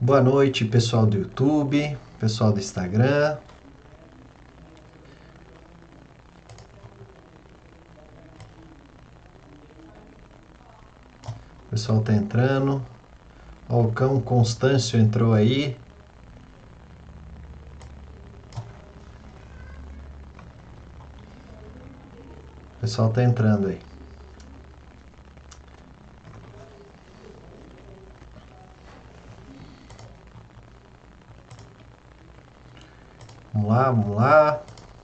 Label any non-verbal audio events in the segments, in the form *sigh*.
Boa noite, pessoal do YouTube, pessoal do Instagram. O pessoal tá entrando. Ó, o cão Constâncio entrou aí. O pessoal tá entrando aí. Vamos lá, vamos lá.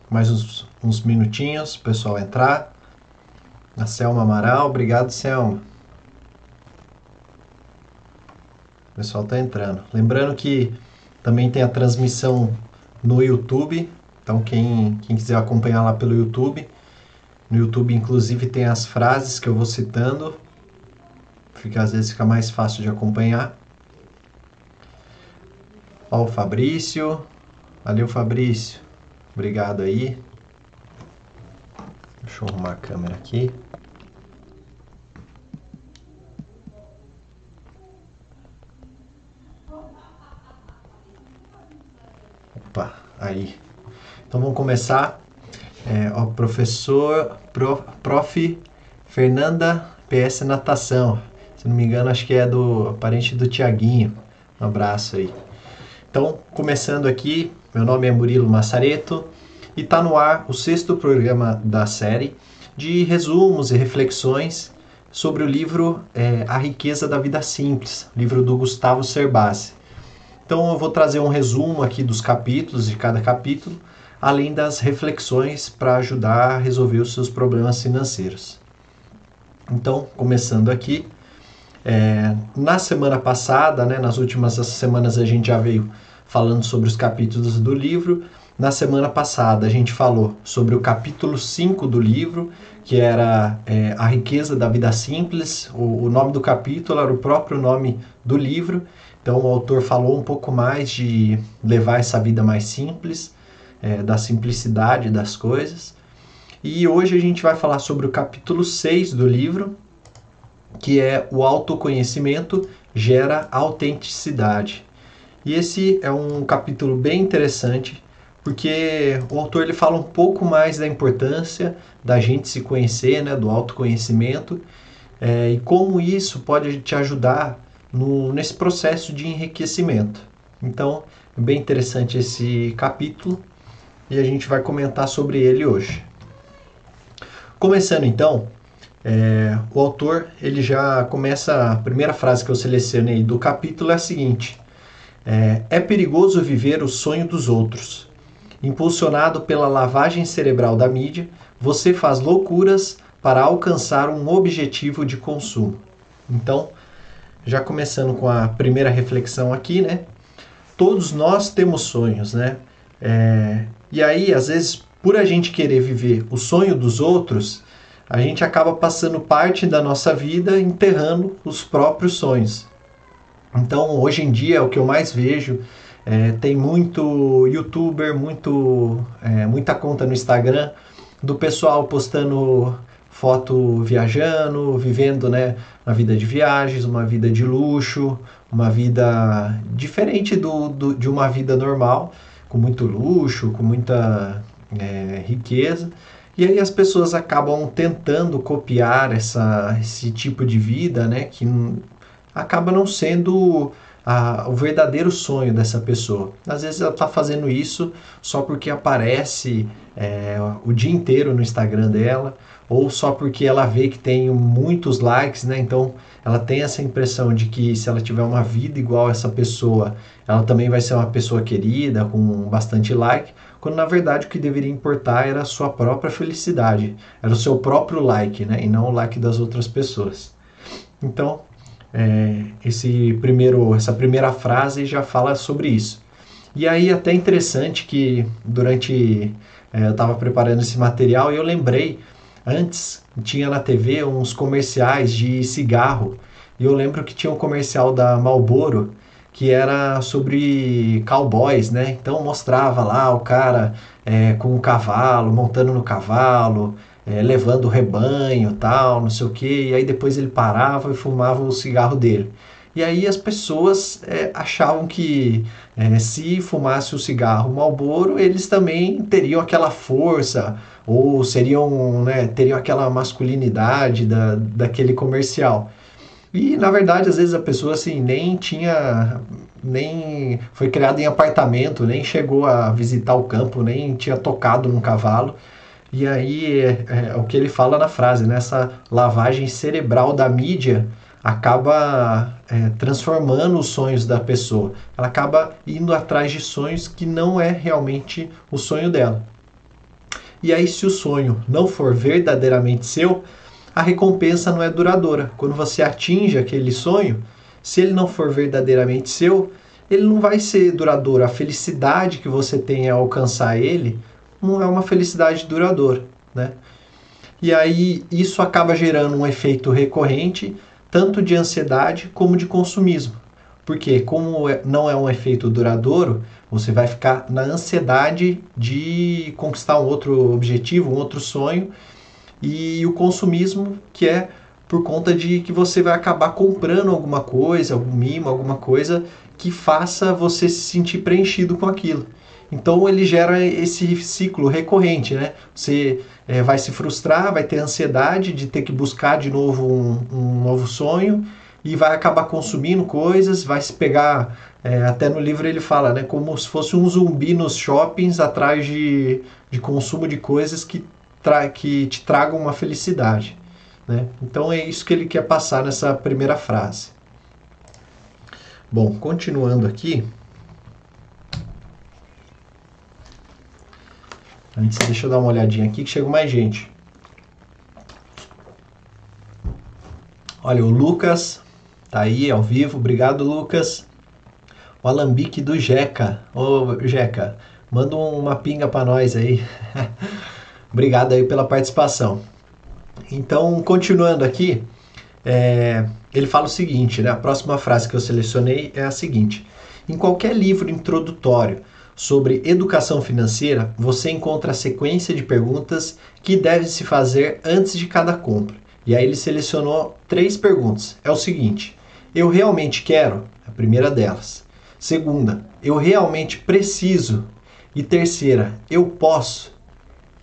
Mais uns, uns minutinhos, o pessoal entrar. A Selma Amaral, obrigado, Selma. O pessoal tá entrando. Lembrando que também tem a transmissão no YouTube. Então, quem, quem quiser acompanhar lá pelo YouTube, no YouTube, inclusive, tem as frases que eu vou citando. Fica, às vezes fica mais fácil de acompanhar. Ó, o Fabrício. Valeu, Fabrício. Obrigado aí. Deixa eu arrumar a câmera aqui. Opa, aí. Então vamos começar. É, ó, professor, prof, prof. Fernanda PS Natação. Se não me engano, acho que é do parente do Tiaguinho. Um abraço aí. Então, começando aqui, meu nome é Murilo Massareto e está no ar o sexto programa da série de resumos e reflexões sobre o livro é, A Riqueza da Vida Simples, livro do Gustavo Cerbasi. Então eu vou trazer um resumo aqui dos capítulos de cada capítulo, além das reflexões para ajudar a resolver os seus problemas financeiros. Então, começando aqui, é, na semana passada, né, nas últimas semanas a gente já veio falando sobre os capítulos do livro. Na semana passada a gente falou sobre o capítulo 5 do livro, que era é, A Riqueza da Vida Simples. O, o nome do capítulo era o próprio nome do livro. Então o autor falou um pouco mais de levar essa vida mais simples, é, da simplicidade das coisas. E hoje a gente vai falar sobre o capítulo 6 do livro, que é o autoconhecimento gera autenticidade. E esse é um capítulo bem interessante, porque o autor ele fala um pouco mais da importância da gente se conhecer, né, do autoconhecimento, é, e como isso pode te ajudar no, nesse processo de enriquecimento. Então, é bem interessante esse capítulo e a gente vai comentar sobre ele hoje. Começando então, é, o autor ele já começa a primeira frase que eu selecionei do capítulo é a seguinte: é, é perigoso viver o sonho dos outros. Impulsionado pela lavagem cerebral da mídia, você faz loucuras para alcançar um objetivo de consumo. Então, já começando com a primeira reflexão aqui, né? Todos nós temos sonhos, né? É, e aí, às vezes, por a gente querer viver o sonho dos outros, a gente acaba passando parte da nossa vida enterrando os próprios sonhos. Então, hoje em dia, o que eu mais vejo é, tem muito youtuber, muito, é, muita conta no Instagram do pessoal postando foto viajando, vivendo né, uma vida de viagens, uma vida de luxo, uma vida diferente do, do de uma vida normal, com muito luxo, com muita é, riqueza. E aí as pessoas acabam tentando copiar essa, esse tipo de vida, né, que acaba não sendo a, o verdadeiro sonho dessa pessoa. Às vezes ela está fazendo isso só porque aparece é, o dia inteiro no Instagram dela, ou só porque ela vê que tem muitos likes, né? Então ela tem essa impressão de que se ela tiver uma vida igual a essa pessoa, ela também vai ser uma pessoa querida, com bastante like, quando na verdade o que deveria importar era a sua própria felicidade, era o seu próprio like, né? E não o like das outras pessoas. Então, é, esse primeiro, essa primeira frase já fala sobre isso. E aí até interessante que durante é, eu estava preparando esse material e eu lembrei Antes tinha na TV uns comerciais de cigarro. E eu lembro que tinha um comercial da Marlboro que era sobre cowboys, né? Então mostrava lá o cara é, com o cavalo, montando no cavalo, é, levando o rebanho tal, não sei o que. E aí depois ele parava e fumava o cigarro dele. E aí as pessoas é, achavam que é, se fumasse o cigarro Marlboro, eles também teriam aquela força ou seriam, né, teriam aquela masculinidade da, daquele comercial. E na verdade, às vezes a pessoa assim nem tinha nem foi criada em apartamento, nem chegou a visitar o campo, nem tinha tocado num cavalo. E aí é, é, o que ele fala na frase, né? lavagem cerebral da mídia acaba é, transformando os sonhos da pessoa. Ela acaba indo atrás de sonhos que não é realmente o sonho dela. E aí, se o sonho não for verdadeiramente seu, a recompensa não é duradoura. Quando você atinge aquele sonho, se ele não for verdadeiramente seu, ele não vai ser duradouro. A felicidade que você tem ao alcançar ele é uma felicidade duradoura, né? E aí isso acaba gerando um efeito recorrente, tanto de ansiedade como de consumismo. Porque como é, não é um efeito duradouro, você vai ficar na ansiedade de conquistar um outro objetivo, um outro sonho, e o consumismo que é por conta de que você vai acabar comprando alguma coisa, algum mimo, alguma coisa que faça você se sentir preenchido com aquilo. Então ele gera esse ciclo recorrente, né? Você é, vai se frustrar, vai ter ansiedade de ter que buscar de novo um, um novo sonho e vai acabar consumindo coisas, vai se pegar, é, até no livro ele fala, né? Como se fosse um zumbi nos shoppings atrás de, de consumo de coisas que, tra que te tragam uma felicidade. Né? Então é isso que ele quer passar nessa primeira frase. Bom, continuando aqui, Antes, deixa eu dar uma olhadinha aqui que chegou mais gente. Olha, o Lucas tá aí ao vivo. Obrigado, Lucas. O Alambique do Jeca. Ô, Jeca, manda uma pinga para nós aí. *laughs* Obrigado aí pela participação. Então, continuando aqui, é, ele fala o seguinte, né? A próxima frase que eu selecionei é a seguinte: em qualquer livro introdutório sobre educação financeira, você encontra a sequência de perguntas que deve se fazer antes de cada compra. E aí ele selecionou três perguntas. É o seguinte: eu realmente quero? A primeira delas. Segunda, eu realmente preciso? E terceira, eu posso?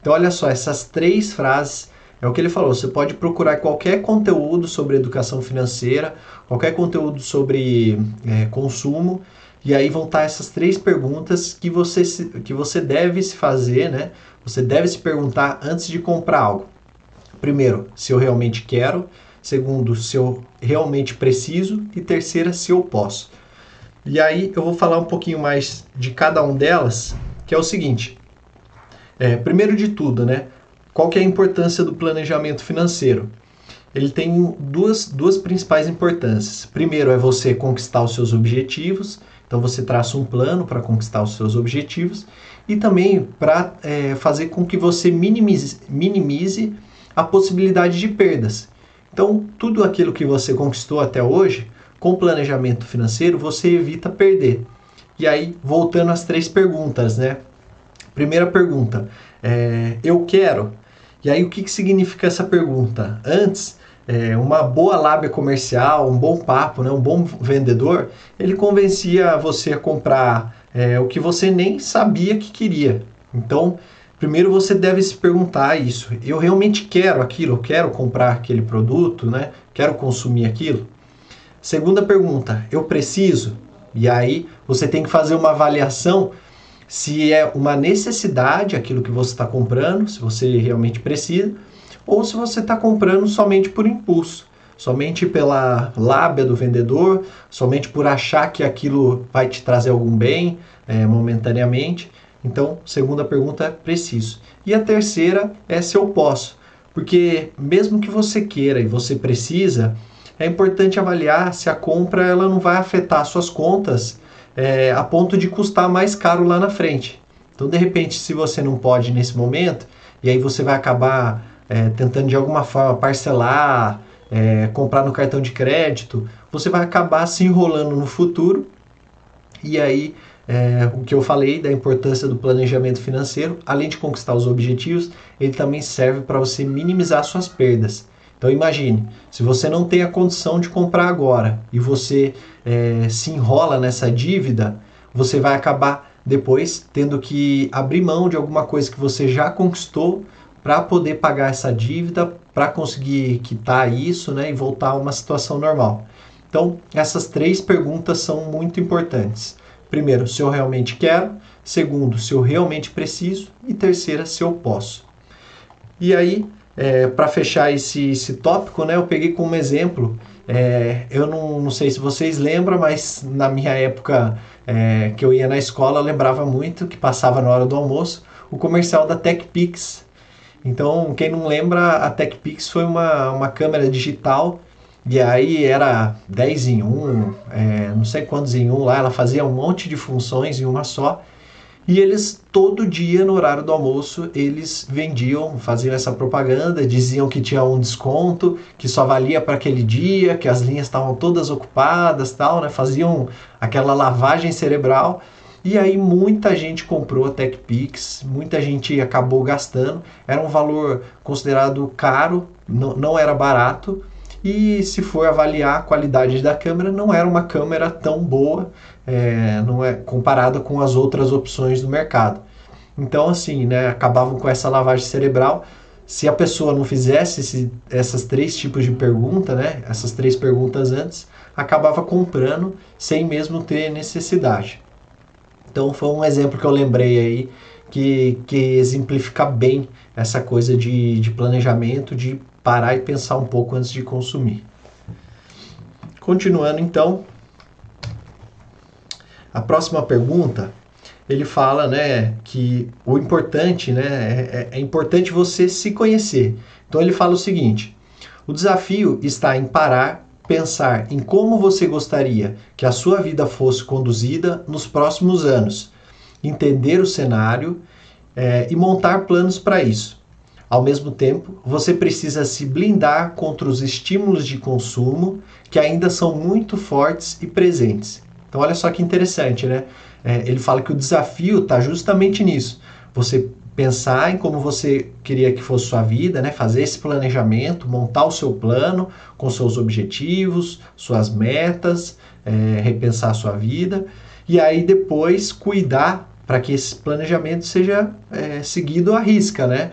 Então olha só, essas três frases é o que ele falou. Você pode procurar qualquer conteúdo sobre educação financeira, qualquer conteúdo sobre é, consumo e aí vão estar essas três perguntas que você, que você deve se fazer, né? Você deve se perguntar antes de comprar algo. Primeiro, se eu realmente quero. Segundo, se eu realmente preciso. E terceira, se eu posso. E aí eu vou falar um pouquinho mais de cada um delas, que é o seguinte. É, primeiro de tudo, né? Qual que é a importância do planejamento financeiro? Ele tem duas, duas principais importâncias. Primeiro é você conquistar os seus objetivos então você traça um plano para conquistar os seus objetivos e também para é, fazer com que você minimize, minimize a possibilidade de perdas. Então tudo aquilo que você conquistou até hoje, com planejamento financeiro, você evita perder. E aí, voltando às três perguntas, né? Primeira pergunta, é, eu quero. E aí, o que, que significa essa pergunta? Antes, é, uma boa lábia comercial, um bom papo, né, um bom vendedor, ele convencia você a comprar é, o que você nem sabia que queria. Então, primeiro você deve se perguntar isso: eu realmente quero aquilo? Eu quero comprar aquele produto? Né? Quero consumir aquilo? Segunda pergunta: eu preciso? E aí você tem que fazer uma avaliação se é uma necessidade aquilo que você está comprando, se você realmente precisa ou se você está comprando somente por impulso, somente pela lábia do vendedor, somente por achar que aquilo vai te trazer algum bem é, momentaneamente. Então, segunda pergunta é preciso. E a terceira é se eu posso, porque mesmo que você queira e você precisa, é importante avaliar se a compra ela não vai afetar suas contas é, a ponto de custar mais caro lá na frente. Então, de repente, se você não pode nesse momento, e aí você vai acabar é, tentando de alguma forma parcelar, é, comprar no cartão de crédito, você vai acabar se enrolando no futuro. E aí, é, o que eu falei da importância do planejamento financeiro, além de conquistar os objetivos, ele também serve para você minimizar suas perdas. Então imagine, se você não tem a condição de comprar agora e você é, se enrola nessa dívida, você vai acabar depois tendo que abrir mão de alguma coisa que você já conquistou para poder pagar essa dívida, para conseguir quitar isso né, e voltar a uma situação normal. Então, essas três perguntas são muito importantes. Primeiro, se eu realmente quero. Segundo, se eu realmente preciso. E terceira, se eu posso. E aí, é, para fechar esse, esse tópico, né, eu peguei como exemplo. É, eu não, não sei se vocês lembram, mas na minha época é, que eu ia na escola, eu lembrava muito que passava na hora do almoço o comercial da TechPix. Então, quem não lembra, a TechPix foi uma, uma câmera digital e aí era 10 em 1, é, não sei quantos em um lá, ela fazia um monte de funções em uma só. E eles, todo dia, no horário do almoço, eles vendiam, faziam essa propaganda, diziam que tinha um desconto, que só valia para aquele dia, que as linhas estavam todas ocupadas, tal, né? Faziam aquela lavagem cerebral. E aí muita gente comprou a TechPix, muita gente acabou gastando. Era um valor considerado caro, não, não era barato. E se for avaliar a qualidade da câmera, não era uma câmera tão boa, é, não é comparada com as outras opções do mercado. Então, assim, né, acabavam com essa lavagem cerebral. Se a pessoa não fizesse esse, essas três tipos de pergunta, né, essas três perguntas antes, acabava comprando sem mesmo ter necessidade. Então, foi um exemplo que eu lembrei aí que, que exemplifica bem essa coisa de, de planejamento, de parar e pensar um pouco antes de consumir. Continuando então, a próxima pergunta, ele fala, né, que o importante, né, é, é, é importante você se conhecer. Então ele fala o seguinte: o desafio está em parar, pensar em como você gostaria que a sua vida fosse conduzida nos próximos anos, entender o cenário é, e montar planos para isso. Ao mesmo tempo, você precisa se blindar contra os estímulos de consumo que ainda são muito fortes e presentes. Então, olha só que interessante, né? É, ele fala que o desafio está justamente nisso. Você pensar em como você queria que fosse sua vida, né? Fazer esse planejamento, montar o seu plano com seus objetivos, suas metas, é, repensar a sua vida e aí depois cuidar para que esse planejamento seja é, seguido à risca, né?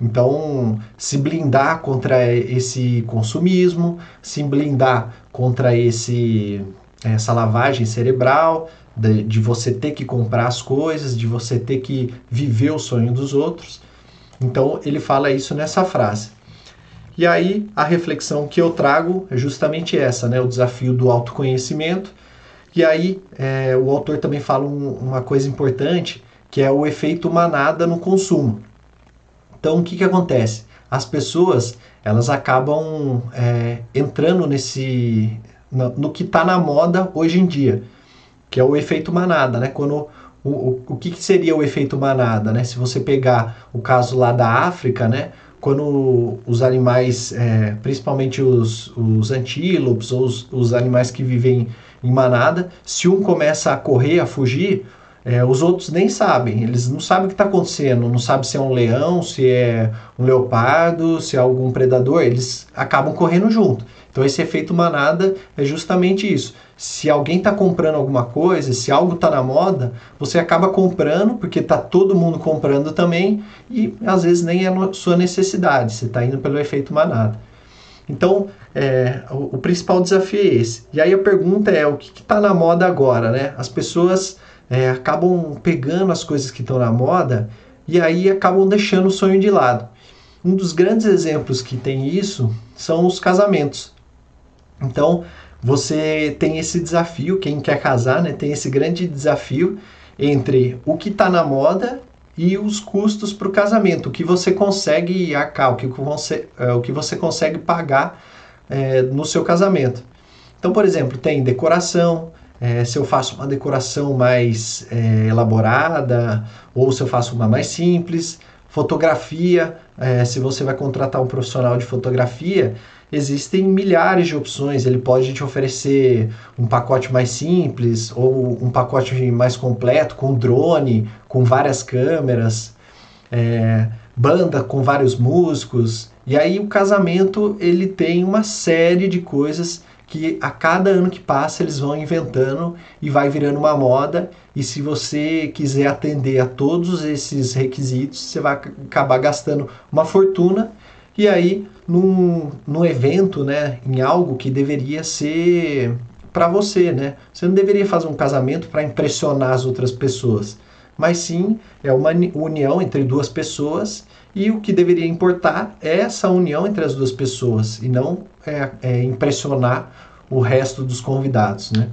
Então, se blindar contra esse consumismo, se blindar contra esse, essa lavagem cerebral, de, de, você ter que comprar as coisas, de você ter que viver o sonho dos outros. Então, ele fala isso nessa frase. E aí, a reflexão que eu trago é justamente essa, né? O desafio do autoconhecimento e aí é, o autor também fala um, uma coisa importante, que é o efeito manada no consumo. Então o que, que acontece? As pessoas elas acabam é, entrando nesse no, no que está na moda hoje em dia, que é o efeito manada, né? Quando o, o, o que, que seria o efeito manada, né? Se você pegar o caso lá da África, né? quando os animais, é, principalmente os, os antílopes ou os, os, animais que vivem em manada, se um começa a correr, a fugir, é, os outros nem sabem, eles não sabem o que está acontecendo, não sabem se é um leão, se é um leopardo, se é algum predador, eles acabam correndo junto. Então esse efeito manada é justamente isso. Se alguém está comprando alguma coisa, se algo está na moda, você acaba comprando porque está todo mundo comprando também e às vezes nem é sua necessidade, você está indo pelo efeito manada. Então, é, o, o, principal desafio é esse. E aí a pergunta é: o que está na moda agora? Né? As pessoas é, acabam pegando as coisas que estão na moda e aí acabam deixando o sonho de lado. Um dos grandes exemplos que tem isso são os casamentos. Então, você tem esse desafio, quem quer casar, né, tem esse grande desafio entre o que está na moda e os custos para o casamento, o que você consegue arcar, o que você, é, o que você consegue pagar é, no seu casamento. Então, por exemplo, tem decoração, é, se eu faço uma decoração mais é, elaborada ou se eu faço uma mais simples, fotografia, se você vai contratar um profissional de fotografia, existem milhares de opções. Ele pode te oferecer um pacote mais simples ou um pacote mais completo com drone, com várias câmeras, é, banda com vários músicos. E aí o casamento ele tem uma série de coisas que a cada ano que passa eles vão inventando e vai virando uma moda. E se você quiser atender a todos esses requisitos, você vai acabar gastando uma fortuna. E aí, num, num evento, né, em algo que deveria ser para você, né? Você não deveria fazer um casamento para impressionar as outras pessoas, mas sim é uma união entre duas pessoas e o que deveria importar é essa união entre as duas pessoas e não é, é impressionar o resto dos convidados, né?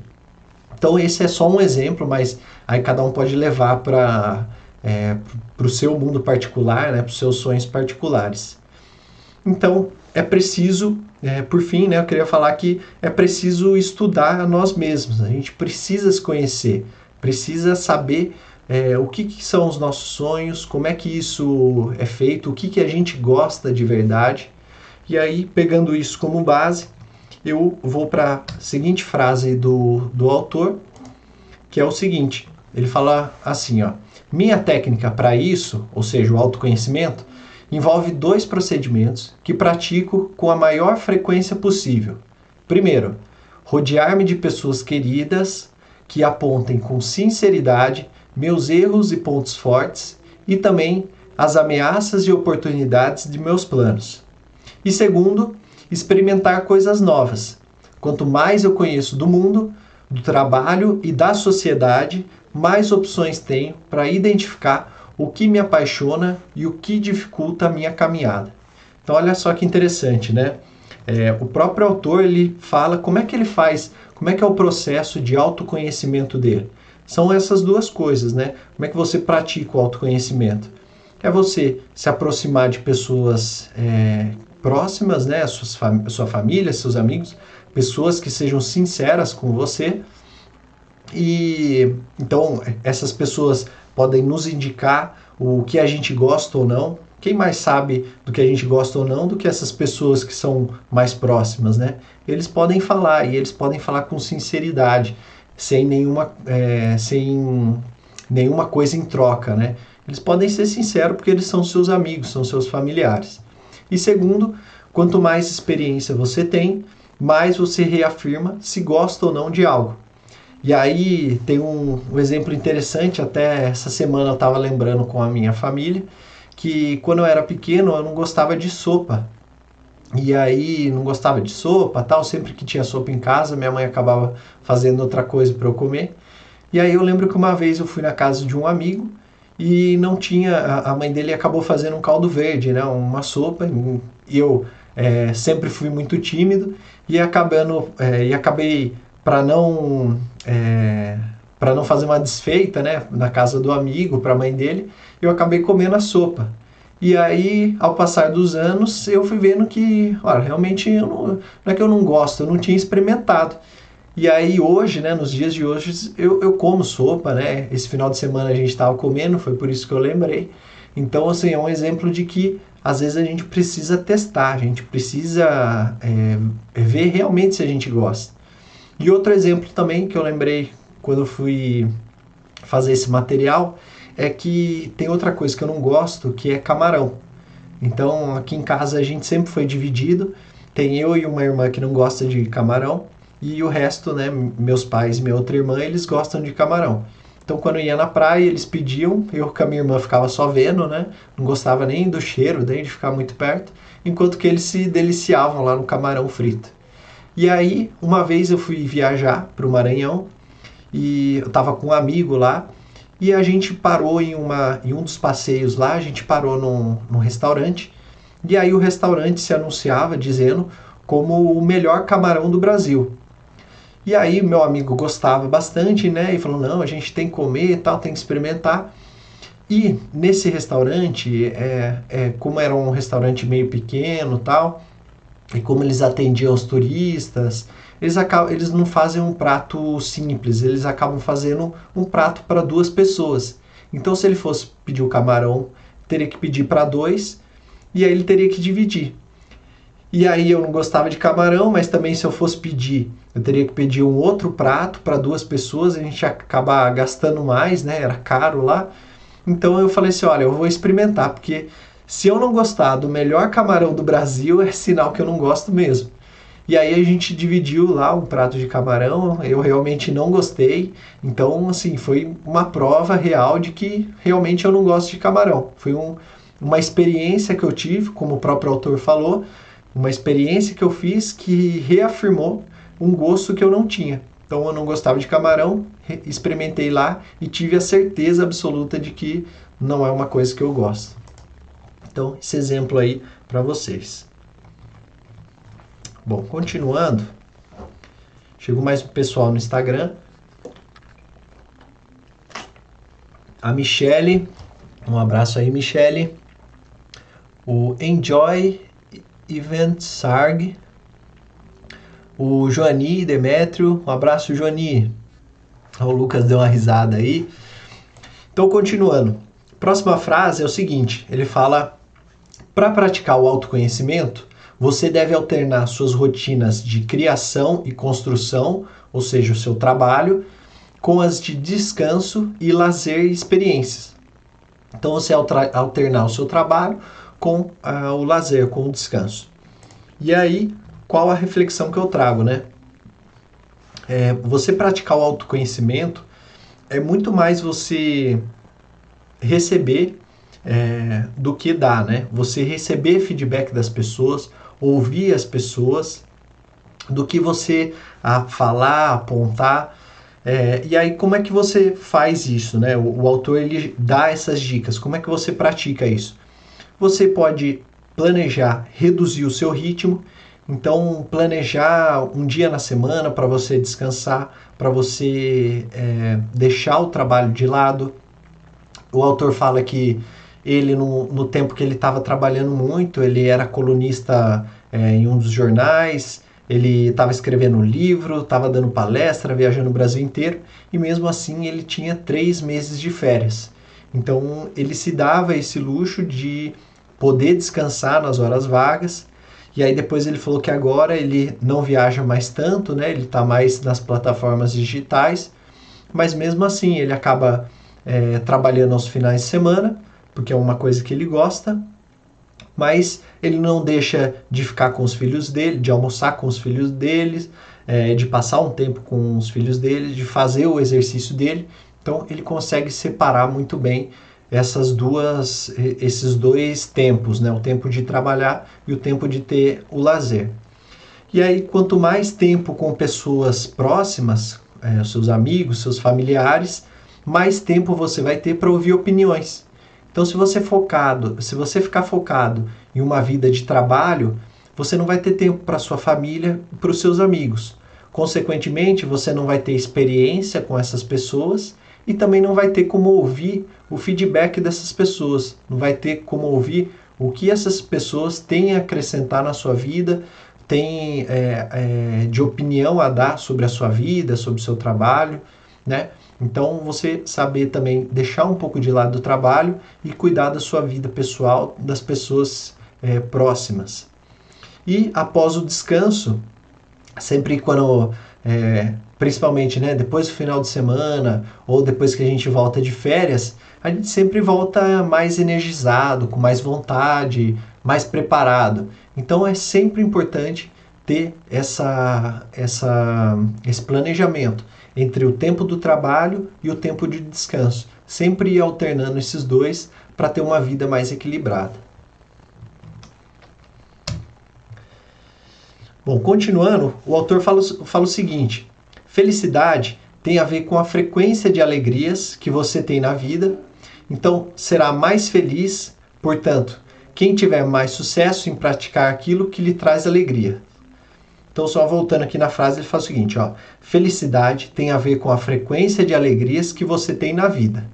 Então esse é só um exemplo, mas aí cada um pode levar para é, o seu mundo particular, né, para os seus sonhos particulares. Então é preciso, é, por fim, né, eu queria falar que é preciso estudar a nós mesmos. A gente precisa se conhecer, precisa saber é, o que, que, são os nossos sonhos, como é que isso é feito, o que, que a gente gosta de verdade. E aí, pegando isso como base, eu vou para a seguinte frase do, do autor, que é o seguinte: ele fala assim, ó. Minha técnica para isso, ou seja, o autoconhecimento, envolve dois procedimentos que pratico com a maior frequência possível. Primeiro, rodear-me de pessoas queridas que apontem com sinceridade meus erros e pontos fortes e também as ameaças e oportunidades de meus planos. E segundo, experimentar coisas novas. Quanto mais eu conheço do mundo, do trabalho e da sociedade, mais opções tenho para identificar o que me apaixona e o que dificulta a minha caminhada. Então, olha só que interessante, né? É, o próprio autor ele fala como é que ele faz, como é que é o processo de autoconhecimento dele. São essas duas coisas, né? Como é que você pratica o autoconhecimento? É você se aproximar de pessoas é, próximas, né? Suas fam sua família, seus amigos, pessoas que sejam sinceras com você. E então essas pessoas podem nos indicar o que a gente gosta ou não. Quem mais sabe do que a gente gosta ou não do que essas pessoas que são mais próximas, né? Eles podem falar e eles podem falar com sinceridade, sem nenhuma, é, sem nenhuma coisa em troca, né? Eles podem ser sinceros porque eles são seus amigos, são seus familiares. E segundo, quanto mais experiência você tem, mais você reafirma se gosta ou não de algo. E aí tem um, um exemplo interessante, até essa semana eu estava lembrando com a minha família, que quando eu era pequeno eu não gostava de sopa. E aí não gostava de sopa, tal, sempre que tinha sopa em casa, minha mãe acabava fazendo outra coisa para eu comer. E aí eu lembro que uma vez eu fui na casa de um amigo e não tinha, a mãe dele acabou fazendo um caldo verde, né, uma sopa, e eu é, sempre fui muito tímido e acabando é, e acabei para não é, para não fazer uma desfeita, né, na casa do amigo, para a mãe dele, eu acabei comendo a sopa. E aí, ao passar dos anos, eu fui vendo que, olha, realmente não, não é que eu não gosto, eu não tinha experimentado. E aí hoje, né, nos dias de hoje, eu, eu como sopa, né? Esse final de semana a gente estava comendo, foi por isso que eu lembrei. Então, assim, é um exemplo de que às vezes a gente precisa testar, a gente precisa é, ver realmente se a gente gosta. E outro exemplo também que eu lembrei quando eu fui fazer esse material é que tem outra coisa que eu não gosto, que é camarão. Então aqui em casa a gente sempre foi dividido. Tem eu e uma irmã que não gosta de camarão e o resto, né, meus pais e minha outra irmã, eles gostam de camarão. Então quando ia na praia, eles pediam, eu com a minha irmã ficava só vendo, né? Não gostava nem do cheiro, nem de ficar muito perto, enquanto que eles se deliciavam lá no camarão frito. E aí, uma vez eu fui viajar para o Maranhão e eu estava com um amigo lá e a gente parou em, uma, em um dos passeios lá, a gente parou num, num restaurante e aí o restaurante se anunciava dizendo como o melhor camarão do Brasil. E aí meu amigo gostava bastante, né? E falou: não, a gente tem que comer e tal, tem que experimentar. E nesse restaurante, é, é, como era um restaurante meio pequeno tal, e como eles atendiam os turistas, eles, acabam, eles não fazem um prato simples, eles acabam fazendo um prato para duas pessoas. Então, se ele fosse pedir o camarão, teria que pedir para dois e aí ele teria que dividir. E aí eu não gostava de camarão, mas também se eu fosse pedir, eu teria que pedir um outro prato para duas pessoas, a gente ia acabar gastando mais, né? Era caro lá. Então eu falei assim, olha, eu vou experimentar, porque Se eu não gostar do melhor camarão do Brasil, é sinal que eu não gosto mesmo. E aí a gente dividiu lá um prato de camarão, eu realmente não gostei. Então, assim, foi uma prova real de que realmente eu não gosto de camarão. Foi um, uma experiência que eu tive, como o próprio autor falou, uma experiência que eu fiz que reafirmou um gosto que eu não tinha. Então eu não gostava de camarão, experimentei lá e tive a certeza absoluta de que não é uma coisa que eu gosto. Então, esse exemplo aí para vocês. Bom, continuando, chegou mais pessoal no Instagram. A Michele, um abraço aí, Michele. O Enjoy Event Sarg. O Joani Demétrio, um abraço, Joani. O Lucas deu uma risada aí. Então, continuando. Próxima frase é o seguinte: ele fala: para praticar o autoconhecimento, você deve alternar suas rotinas de criação e construção, ou seja, o seu trabalho, com as de descanso e lazer e experiências. Então você alternar o seu trabalho com uh, o lazer, com o descanso. E aí, qual a reflexão que eu trago, né? É, você praticar o autoconhecimento é muito mais você receber é, do que dar, né? Você receber feedback das pessoas, ouvir as pessoas, do que você a falar, apontar. É, e aí, como é que você faz isso, né? O, o autor ele dá essas dicas. Como é que você pratica isso? Você pode planejar, reduzir o seu ritmo. Então, planejar um dia na semana para você descansar, para você é, deixar o trabalho de lado. O autor fala que ele, no, no tempo que ele estava trabalhando muito, ele era colunista é, em um dos jornais, ele estava escrevendo um livro, estava dando palestra, viajando o Brasil inteiro, e mesmo assim ele tinha três meses de férias. Então ele se dava esse luxo de poder descansar nas horas vagas. E aí depois ele falou que agora ele não viaja mais tanto, né? Ele está mais nas plataformas digitais, mas mesmo assim ele acaba é, trabalhando aos finais de semana porque é uma coisa que ele gosta, mas ele não deixa de ficar com os filhos dele, de almoçar com os filhos deles, é, de passar um tempo com os filhos dele, de fazer o exercício dele. Então ele consegue separar muito bem essas duas, esses dois tempos, né? o tempo de trabalhar e o tempo de ter o lazer. E aí, quanto mais tempo com pessoas próximas, é, seus amigos, seus familiares, mais tempo você vai ter para ouvir opiniões. Então, se você focado, se você ficar focado em uma vida de trabalho, você não vai ter tempo para sua família, para os seus amigos. Consequentemente, você não vai ter experiência com essas pessoas e também não vai ter como ouvir o feedback dessas pessoas, não vai ter como ouvir o que essas pessoas têm a acrescentar na sua vida, têm é, é, de opinião a dar sobre a sua vida, sobre o seu trabalho, né? Então, você saber também deixar um pouco de lado do trabalho e cuidar da sua vida pessoal, das pessoas é, próximas. E após o descanso, sempre quando, é, principalmente né, depois do final de semana ou depois que a gente volta de férias, a gente sempre volta mais energizado, com mais vontade, mais preparado. Então é sempre importante ter essa, essa, esse planejamento entre o tempo do trabalho e o tempo de descanso, sempre alternando esses dois para ter uma vida mais equilibrada. Bom, continuando, o autor fala, fala o seguinte: felicidade tem a ver com a frequência de alegrias que você tem na vida, então será mais feliz, portanto, quem tiver mais sucesso em praticar aquilo que lhe traz alegria. Então, só voltando aqui na frase, ele faz o seguinte: ó, felicidade tem a ver com a frequência de alegrias que você tem na vida.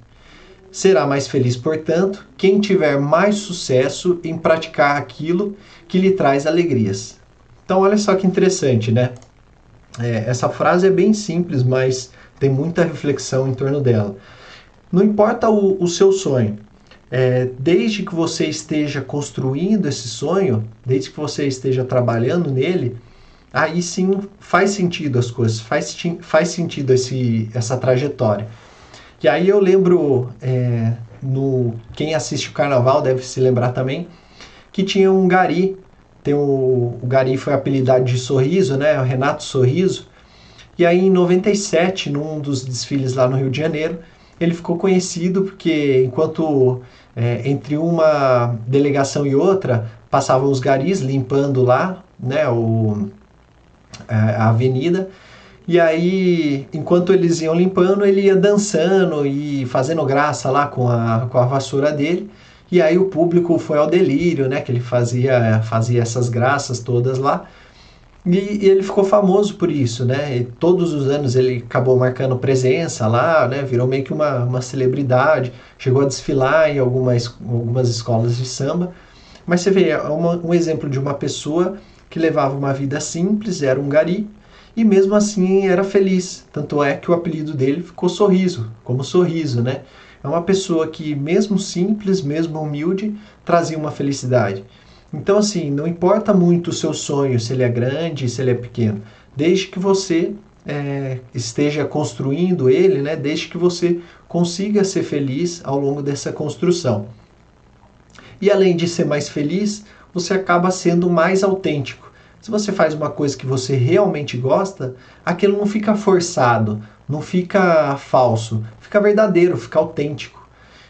Será mais feliz, portanto, quem tiver mais sucesso em praticar aquilo que lhe traz alegrias. Então, olha só que interessante, né? É, essa frase é bem simples, mas tem muita reflexão em torno dela. Não importa o, o seu sonho, é, desde que você esteja construindo esse sonho, desde que você esteja trabalhando nele, aí sim faz sentido as coisas, faz, faz sentido esse, essa trajetória. E aí eu lembro é, no quem assiste o carnaval deve se lembrar também que tinha um gari. Tem o, o gari foi apelidado de Sorriso, né? O Renato Sorriso. E aí em 97, num dos desfiles lá no Rio de Janeiro, ele ficou conhecido porque enquanto é, entre uma delegação e outra passavam os garis limpando lá, né, o, a avenida, e aí, enquanto eles iam limpando, ele ia dançando e fazendo graça lá com a, com a vassoura dele. E aí o público foi ao delírio, né? Que ele fazia, fazia essas graças todas lá. E, e, ele ficou famoso por isso, né? E todos os anos ele acabou marcando presença lá, né? Virou meio que uma, uma celebridade. Chegou a desfilar em algumas, algumas escolas de samba. Mas você vê, é uma, um exemplo de uma pessoa que levava uma vida simples, era um gari, e mesmo assim era feliz. Tanto é que o apelido dele ficou Sorriso, como Sorriso, né? É uma pessoa que, mesmo simples, mesmo humilde, trazia uma felicidade. Então, assim, não importa muito o seu sonho, se ele é grande, se ele é pequeno, desde que você é, esteja construindo ele, né? Desde que você consiga ser feliz ao longo dessa construção. E além de ser mais feliz, você acaba sendo mais autêntico. Se você faz uma coisa que você realmente gosta, aquilo não fica forçado, não fica falso, fica verdadeiro, fica autêntico.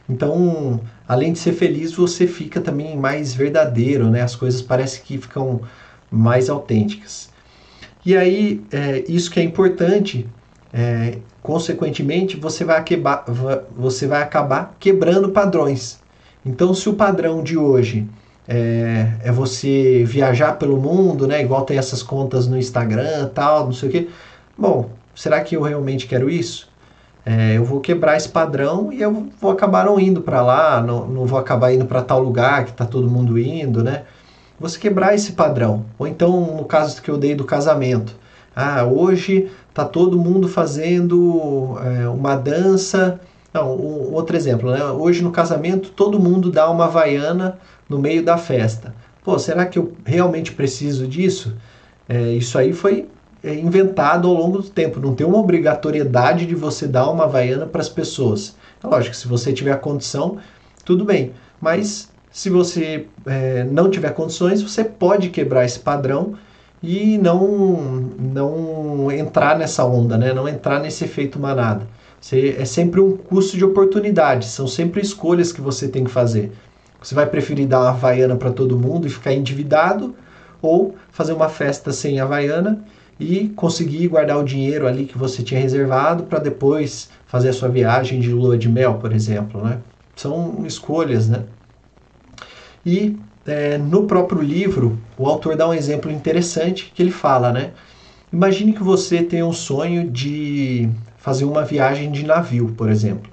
Então, além de ser feliz, você fica também mais verdadeiro, né? As coisas parecem que ficam mais autênticas. E aí, é, isso que é importante, é, consequentemente, você vai, você vai acabar quebrando padrões. Então, se o padrão de hoje é, é, você viajar pelo mundo, né? Igual tem essas contas no Instagram, tal, não sei o quê. Bom, será que eu realmente quero isso? É, eu vou quebrar esse padrão e eu vou acabar não indo para lá, não, não vou acabar indo para tal lugar que está todo mundo indo, né? Você quebrar esse padrão. Ou então, no caso que eu dei do casamento. Ah, hoje tá todo mundo fazendo é, uma dança. Não, um, outro exemplo, né? Hoje no casamento todo mundo dá uma havaiana no meio da festa. Pô, será que eu realmente preciso disso? É, isso aí foi é, inventado ao longo do tempo. Não tem uma obrigatoriedade de você dar uma havaiana para as pessoas. É lógico, se você tiver a condição, tudo bem. Mas se você é, não tiver condições, você pode quebrar esse padrão e não, não entrar nessa onda, né? não entrar nesse efeito manada. Você, é sempre um custo de oportunidade, são sempre escolhas que você tem que fazer. Você vai preferir dar uma Havaiana para todo mundo e ficar endividado ou fazer uma festa sem Havaiana e conseguir guardar o dinheiro ali que você tinha reservado para depois fazer a sua viagem de lua de mel, por exemplo, né? São escolhas, né? E é, no próprio livro, o autor dá um exemplo interessante que ele fala, né? Imagine que você tem um sonho de fazer uma viagem de navio, por exemplo.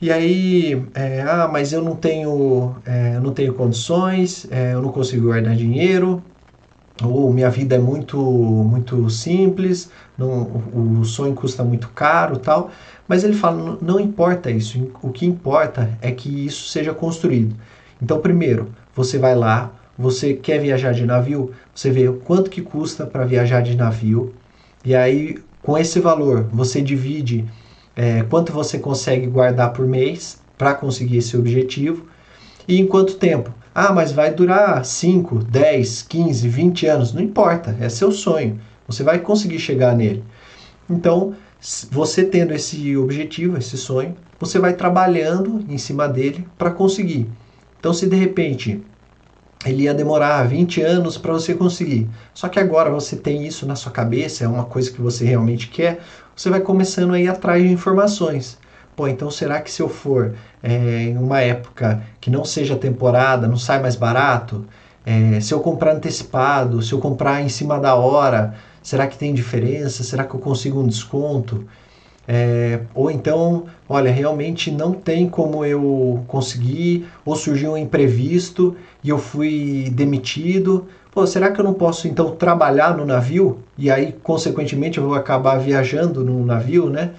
E aí, é, ah, mas eu não tenho, é, não tenho condições, é, eu não consigo guardar dinheiro, ou minha vida é muito, muito simples, não, o, sonho custa muito caro, tal. Mas ele fala, não, não importa isso. O que importa é que isso seja construído. Então, primeiro, você vai lá, você quer viajar de navio, você vê quanto que custa para viajar de navio, e aí com esse valor você divide é, quanto você consegue guardar por mês para conseguir esse objetivo e em quanto tempo. Ah, mas vai durar 5, 10, 15, 20 anos, não importa, é seu sonho, você vai conseguir chegar nele. Então, você tendo esse objetivo, esse sonho, você vai trabalhando em cima dele para conseguir. Então, se de repente ele ia demorar 20 anos para você conseguir. Só que agora você tem isso na sua cabeça, é uma coisa que você realmente quer, você vai começando a ir atrás de informações. Pô, então será que se eu for é, em uma época que não seja temporada, não sai mais barato? É, se eu comprar antecipado, se eu comprar em cima da hora, será que tem diferença? Será que eu consigo um desconto? É, ou então, olha, realmente não tem como eu conseguir, ou surgiu um imprevisto e eu fui demitido. Pô, será que eu não posso então trabalhar no navio? E aí, consequentemente, eu vou acabar viajando no navio, né?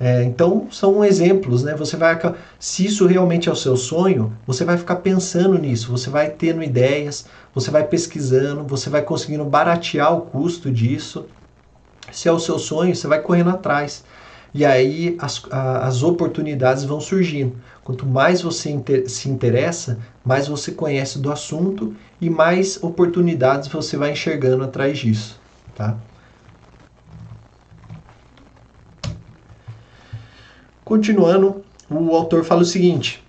É, então, são exemplos, né? Você vai, se isso realmente é o seu sonho, você vai ficar pensando nisso, você vai tendo ideias, você vai pesquisando, você vai conseguindo baratear o custo disso. Se é o seu sonho, você vai correndo atrás. E aí as, as oportunidades vão surgindo. Quanto mais você se interessa, mais você conhece do assunto e mais oportunidades você vai enxergando atrás disso, tá? Continuando, o autor fala o seguinte: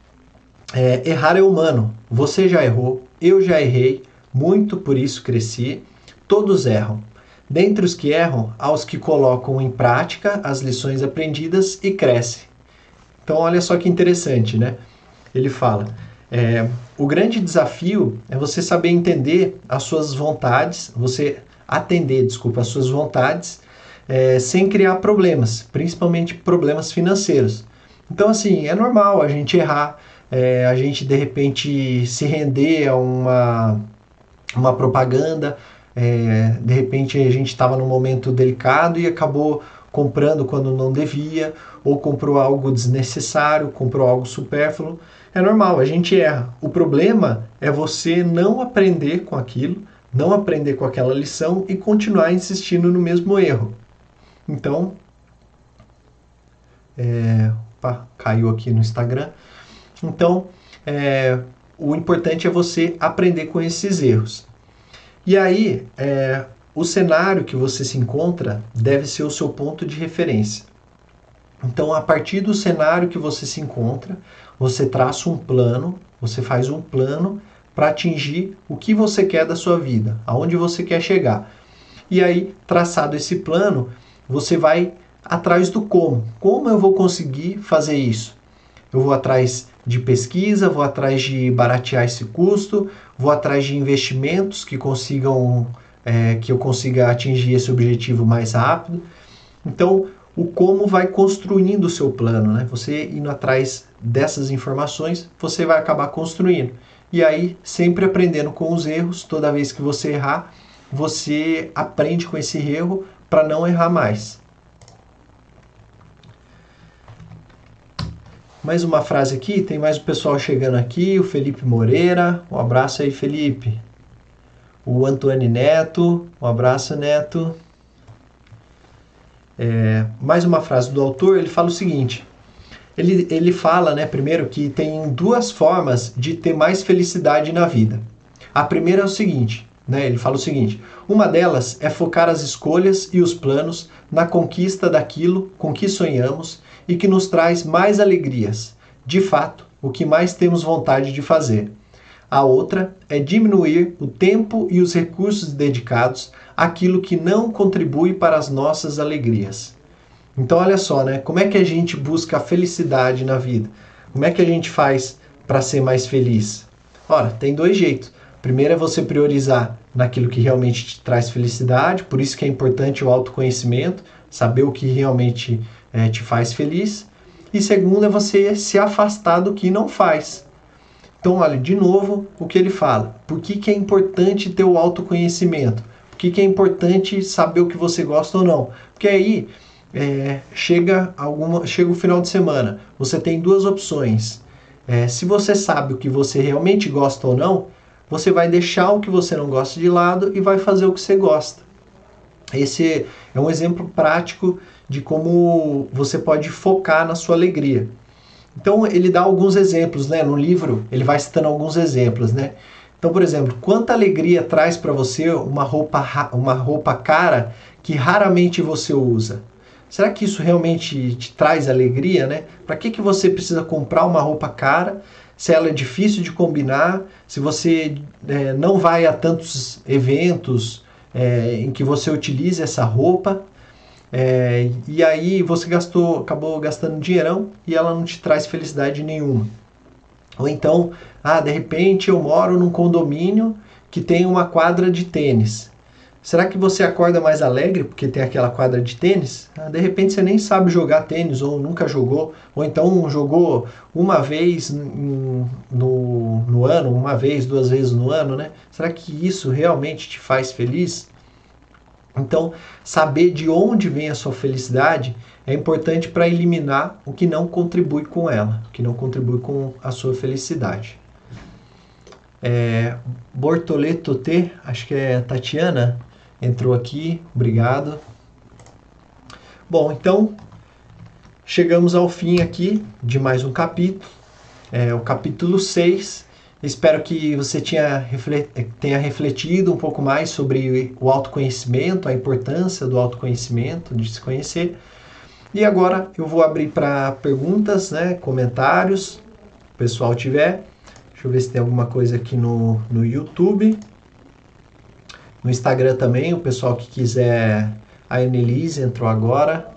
é, errar é humano. Você já errou, eu já errei, muito por isso cresci. Todos erram. Dentre os que erram, há os que colocam em prática as lições aprendidas e crescem. Então, olha só que interessante, né? Ele fala: é, o grande desafio é você saber entender as suas vontades, você atender, desculpa, as suas vontades, é, sem criar problemas, principalmente problemas financeiros. Então, assim, é normal a gente errar, é, a gente de repente se render a uma, uma propaganda, é, de repente a gente estava num momento delicado e acabou comprando quando não devia, ou comprou algo desnecessário, comprou algo supérfluo. É normal, a gente erra. O problema é você não aprender com aquilo, não aprender com aquela lição e continuar insistindo no mesmo erro. Então, é, opa, caiu aqui no Instagram. Então, é, o importante é você aprender com esses erros. E aí, é, o cenário que você se encontra deve ser o seu ponto de referência. Então, a partir do cenário que você se encontra, você traça um plano, você faz um plano para atingir o que você quer da sua vida, aonde você quer chegar. E aí, traçado esse plano, você vai atrás do como. Como eu vou conseguir fazer isso? Eu vou atrás de pesquisa, vou atrás de baratear esse custo, vou atrás de investimentos que consigam é, que eu consiga atingir esse objetivo mais rápido. Então, o como vai construindo o seu plano, né? Você indo atrás dessas informações, você vai acabar construindo. E aí, sempre aprendendo com os erros, toda vez que você errar, você aprende com esse erro para não errar mais. Mais uma frase aqui, tem mais o pessoal chegando aqui, o Felipe Moreira, um abraço aí Felipe. O Antônio Neto, um abraço Neto. É, mais uma frase do autor, ele fala o seguinte, ele, ele fala, né, primeiro, que tem duas formas de ter mais felicidade na vida. A primeira é o seguinte, né? Ele fala o seguinte: uma delas é focar as escolhas e os planos na conquista daquilo com que sonhamos e que nos traz mais alegrias, de fato, o que mais temos vontade de fazer. A outra é diminuir o tempo e os recursos dedicados àquilo que não contribui para as nossas alegrias. Então, olha só, né? Como é que a gente busca a felicidade na vida? Como é que a gente faz para ser mais feliz? Ora, tem dois jeitos. Primeiro é você priorizar naquilo que realmente te traz felicidade, por isso que é importante o autoconhecimento, saber o que realmente é, te faz feliz. E segundo é você se afastar do que não faz. Então, olha, de novo, o que ele fala. Por que, que é importante ter o autoconhecimento? Por que, que é importante saber o que você gosta ou não? Porque aí é, chega, alguma, chega o final de semana, você tem duas opções. É, se você sabe o que você realmente gosta ou não, você vai deixar o que você não gosta de lado e vai fazer o que você gosta. Esse é um exemplo prático de como você pode focar na sua alegria. Então ele dá alguns exemplos, né? No livro ele vai citando alguns exemplos, né? Então, por exemplo, quanta alegria traz para você uma roupa, uma roupa cara que raramente você usa? Será que isso realmente te traz alegria, né? Para que, que você precisa comprar uma roupa cara se ela é difícil de combinar, se você é, não vai a tantos eventos é, em que você utilize essa roupa, é, e aí você gastou, acabou gastando dinheirão e ela não te traz felicidade nenhuma. Ou então, ah, de repente eu moro num condomínio que tem uma quadra de tênis. Será que você acorda mais alegre porque tem aquela quadra de tênis? Ah, de repente você nem sabe jogar tênis ou nunca jogou, ou então jogou uma vez no, no ano, uma vez, duas vezes no ano, né? Será que isso realmente te faz feliz? Então, saber de onde vem a sua felicidade é importante para eliminar o que não contribui com ela, o que não contribui com a sua felicidade. É, Bortoleto T, acho que é Tatiana, entrou aqui, obrigado. Bom, então chegamos ao fim aqui de mais um capítulo, é, o capítulo 6. Espero que você tenha, refletido um pouco mais sobre o autoconhecimento, a importância do autoconhecimento, de se conhecer. E agora eu vou abrir para perguntas, né, comentários, o pessoal tiver. Deixa eu ver se tem alguma coisa aqui no, no YouTube. No Instagram também, o pessoal que quiser. A Annelise entrou agora.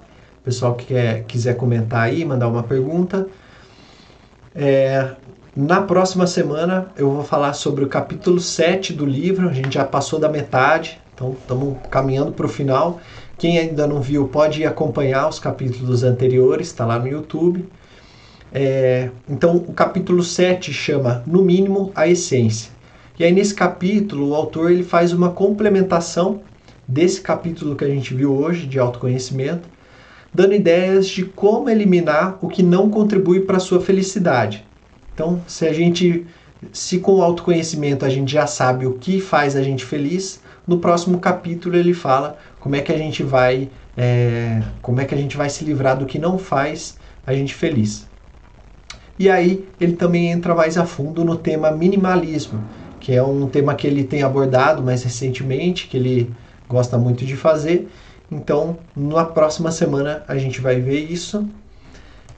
O pessoal que quer, quiser comentar aí, mandar uma pergunta. É, na próxima semana eu vou falar sobre o capítulo 7 do livro. A gente já passou da metade, então estamos caminhando para o final. Quem ainda não viu pode acompanhar os capítulos anteriores, está lá no YouTube. É, então, o capítulo 7 chama No Mínimo a Essência. E aí, nesse capítulo, o autor ele faz uma complementação desse capítulo que a gente viu hoje, de autoconhecimento, dando ideias de como eliminar o que não contribui para a sua felicidade. Então, se a gente, se com o autoconhecimento a gente já sabe o que faz a gente feliz, no próximo capítulo ele fala como é que a gente vai, é, como é que a gente vai se livrar do que não faz a gente feliz. E aí ele também entra mais a fundo no tema minimalismo, que é um tema que ele tem abordado mais recentemente, que ele gosta muito de fazer. Então, na próxima semana a gente vai ver isso.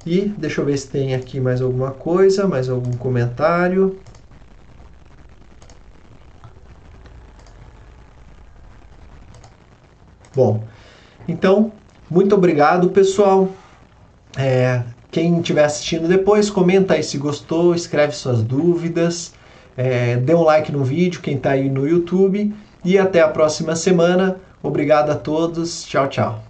E deixa eu ver se tem aqui mais alguma coisa, mais algum comentário. Bom, então, muito obrigado, pessoal. É, quem estiver assistindo depois, comenta aí se gostou, escreve suas dúvidas, é, dê um like no vídeo, quem está aí no YouTube. E até a próxima semana. Obrigado a todos. Tchau, tchau.